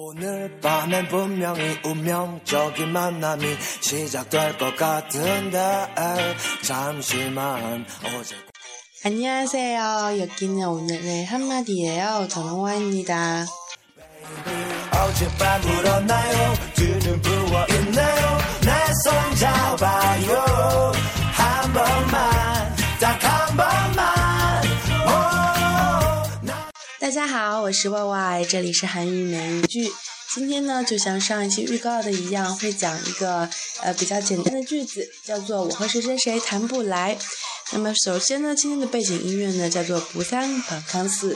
오늘 밤엔 분명히 운명적인 만남이 시작될 것 같은데 잠시만 어제 안녕하세요. 여기는 오늘의 한마디예요. 정화입니다 어젯밤 울었나요? 두눈 부어 있나요? 날 손잡아요. 大家好，我是 Y Y，这里是韩语每一句。今天呢，就像上一期预告的一样，会讲一个呃比较简单的句子，叫做“我和谁谁谁谈不来”。那么首先呢，今天的背景音乐呢叫做《不三反康四》。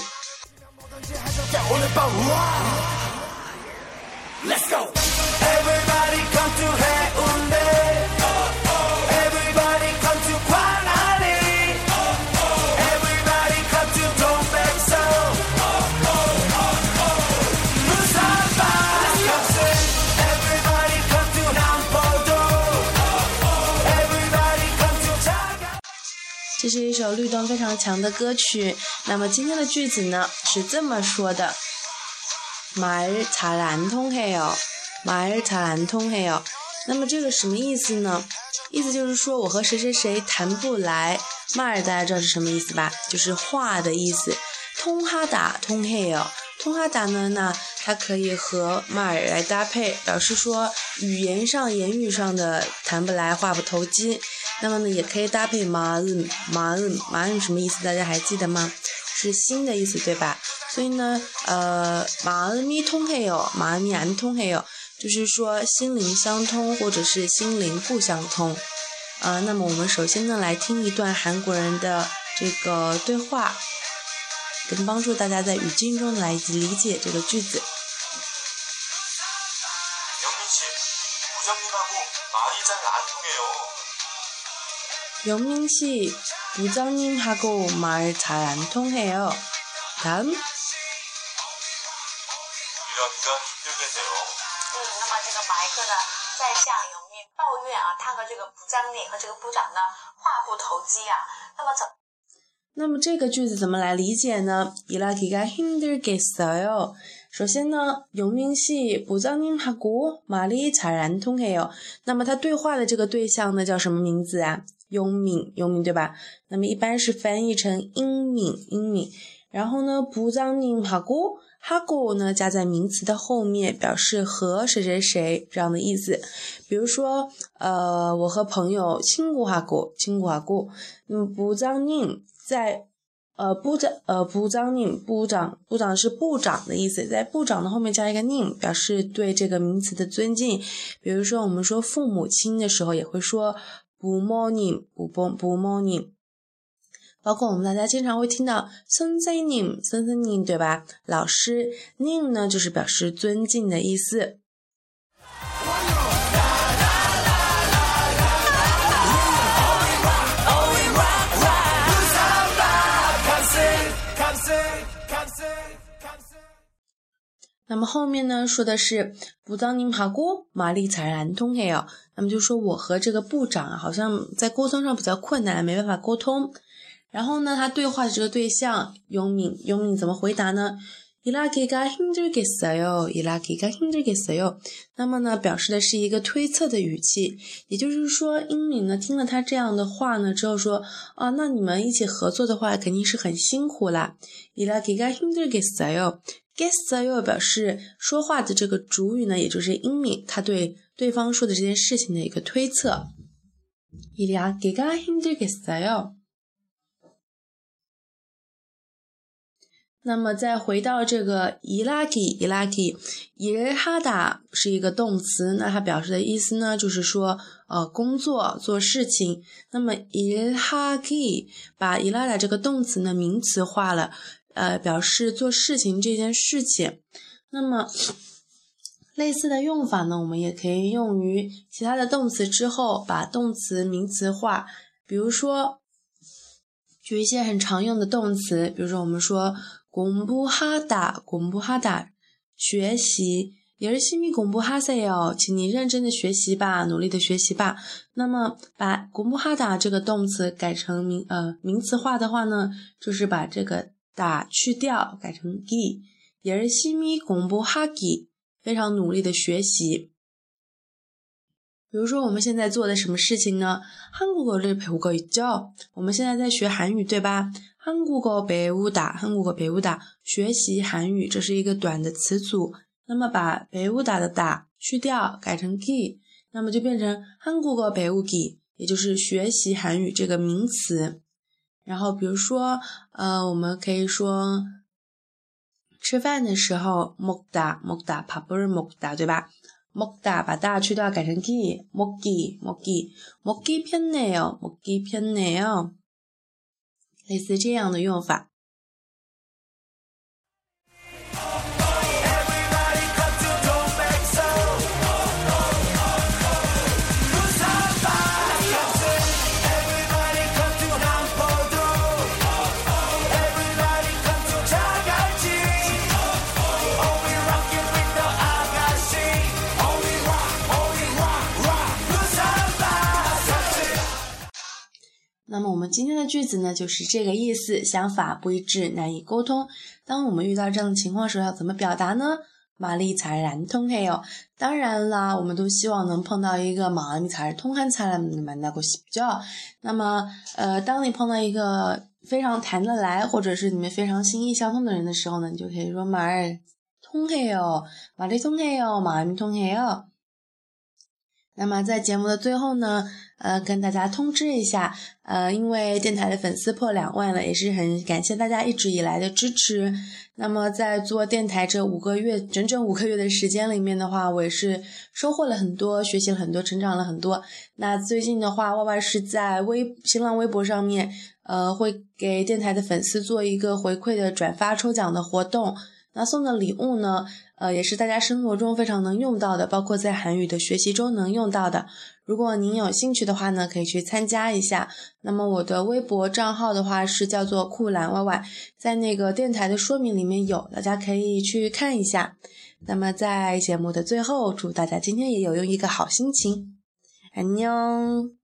这是一首律动非常强的歌曲。那么今天的句子呢是这么说的：말잘안통해 요， 말잘안통해 요。 那么这个什么意思呢？意思就是说我和谁谁谁谈不来。말大家知道是什么意思吧？就是话的意思。通哈达通嘿哟，通哈达呢？那它可以和 말来搭配，表示说语言上、言语上的谈不来、话不投机。 那么呢，也可以搭配马日马日马日什么意思？大家还记得吗？是心的意思，对吧？所以呢，呃，马日咪通黑哟，马日咪安通黑哟，就是说心灵相通，或者是心灵不相通。呃，那么我们首先呢，来听一段韩国人的这个对话，跟帮助大家在语境中来理解这个句子。 영민 씨, 부장님하고 말 잘 안 통해요. 다음. 일하기가 힘들겠네요. 嗯，那么这个部长呢，在向永明抱怨啊，他和这个部长呢话不投机啊。那么怎？那么这个句子怎么来理解呢？일하기가힘들겠어요 首先呢，永明系部长您하고말이잘안통해요那么他对话的这个对象呢，叫什么名字啊？永敏，永敏对吧？那么一般是翻译成英敏，英敏。然后呢，部长您하고哈고呢加在名词的后面，表示和谁谁谁这样的意思。比如说，呃，我和朋友亲过哈고亲过哈고那么部长您在。 呃，部长，呃，部长您，部长，部长是部长的意思，在部长的后面加一个您，表示对这个名词的尊敬。比如说，我们说父母亲的时候，也会说부모 님， 부모부모 님。 包括我们大家经常会听到선생 님， 선생 님， 对吧？老师，님呢就是表示尊敬的意思。 那么后面呢，说的是部长您爬过玛丽才然通黑哦。那么就说我和这个部长啊，好像在沟通上比较困难，没办法沟通。然后呢，他对话的这个对象永敏，永敏怎么回答呢？伊拉기가힘들겠어 요， 伊拉기가힘들겠어 요。 那么呢，表示的是一个推测的语气，也就是说，英敏呢听了他这样的话呢之后说，啊，那你们一起合作的话，肯定是很辛苦啦。伊拉기가힘들겠어 요。 guess 又表示说话的这个主语呢，也就是英敏，他对对方说的这件事情的一个推测。이리아기가힘들겠어 요。 那么再回到这个伊拉基，伊拉基，伊尔哈达是一个动词，那它表示的意思呢，就是说呃工作做事情。那么伊尔哈基把伊拉达这个动词呢名词化了。呃，表示做事情这件事情，那么类似的用法呢，我们也可以用于其他的动词之后，把动词名词化。比如说，举一些很常用的动词，比如说我们说 공부하 다， 공부하 다， 学习，也是西米공부하세 요， 请你认真的学习吧，努力的学习吧。那么把공부하다这个动词改成名呃名词化的话呢，就是把这个。打去掉，改成 gi，열심히공부하 기， 非常努力的学习。比如说我们现在做的什么事情呢？한국어를배우고있 죠。 我们现在在学韩语，对吧？ 한국어배우 다， 한국어배우 다， 学习韩语，这是一个短的词组。那么把배우다的다去掉，改成기， 那么就变成한국어배우 기， 也就是学习韩语这个名词。然后比如说，呃，我们可以说吃饭的时候먹다먹다밥을먹 다， 对吧？먹다把다去掉，改成기먹기먹기먹기편네요먹기편네요 类似这样的用法。句子呢，就是这个意思，想法不一致，难以沟通。当我们遇到这样的情况时，要怎么表达呢？玛丽才然通黑哦。当然啦，我们都希望能碰到一个玛丽才通汉才然满那个喜较。那么，呃，当你碰到一个非常谈得来，或者是你们非常心意相通的人的时候呢，你就可以说马尔通黑哦，玛丽通黑哦，玛丽通黑哦。那么在节目的最后呢，呃，跟大家通知一下，呃，因为电台的粉丝破两万了，也是很感谢大家一直以来的支持。那么在做电台这五个月，整整五个月的时间里面的话，我也是收获了很多，学习了很多，成长了很多。那最近的话，Y Y 是在微新浪微博上面，呃，会给电台的粉丝做一个回馈的转发抽奖的活动。那送的礼物呢？呃，也是大家生活中非常能用到的，包括在韩语的学习中能用到的。如果您有兴趣的话呢，可以去参加一下。那么我的微博账号的话是叫做酷蓝 Y Y，在那个电台的说明里面有，大家可以去看一下。那么在节目的最后，祝大家今天也有用一个好心情，安妞。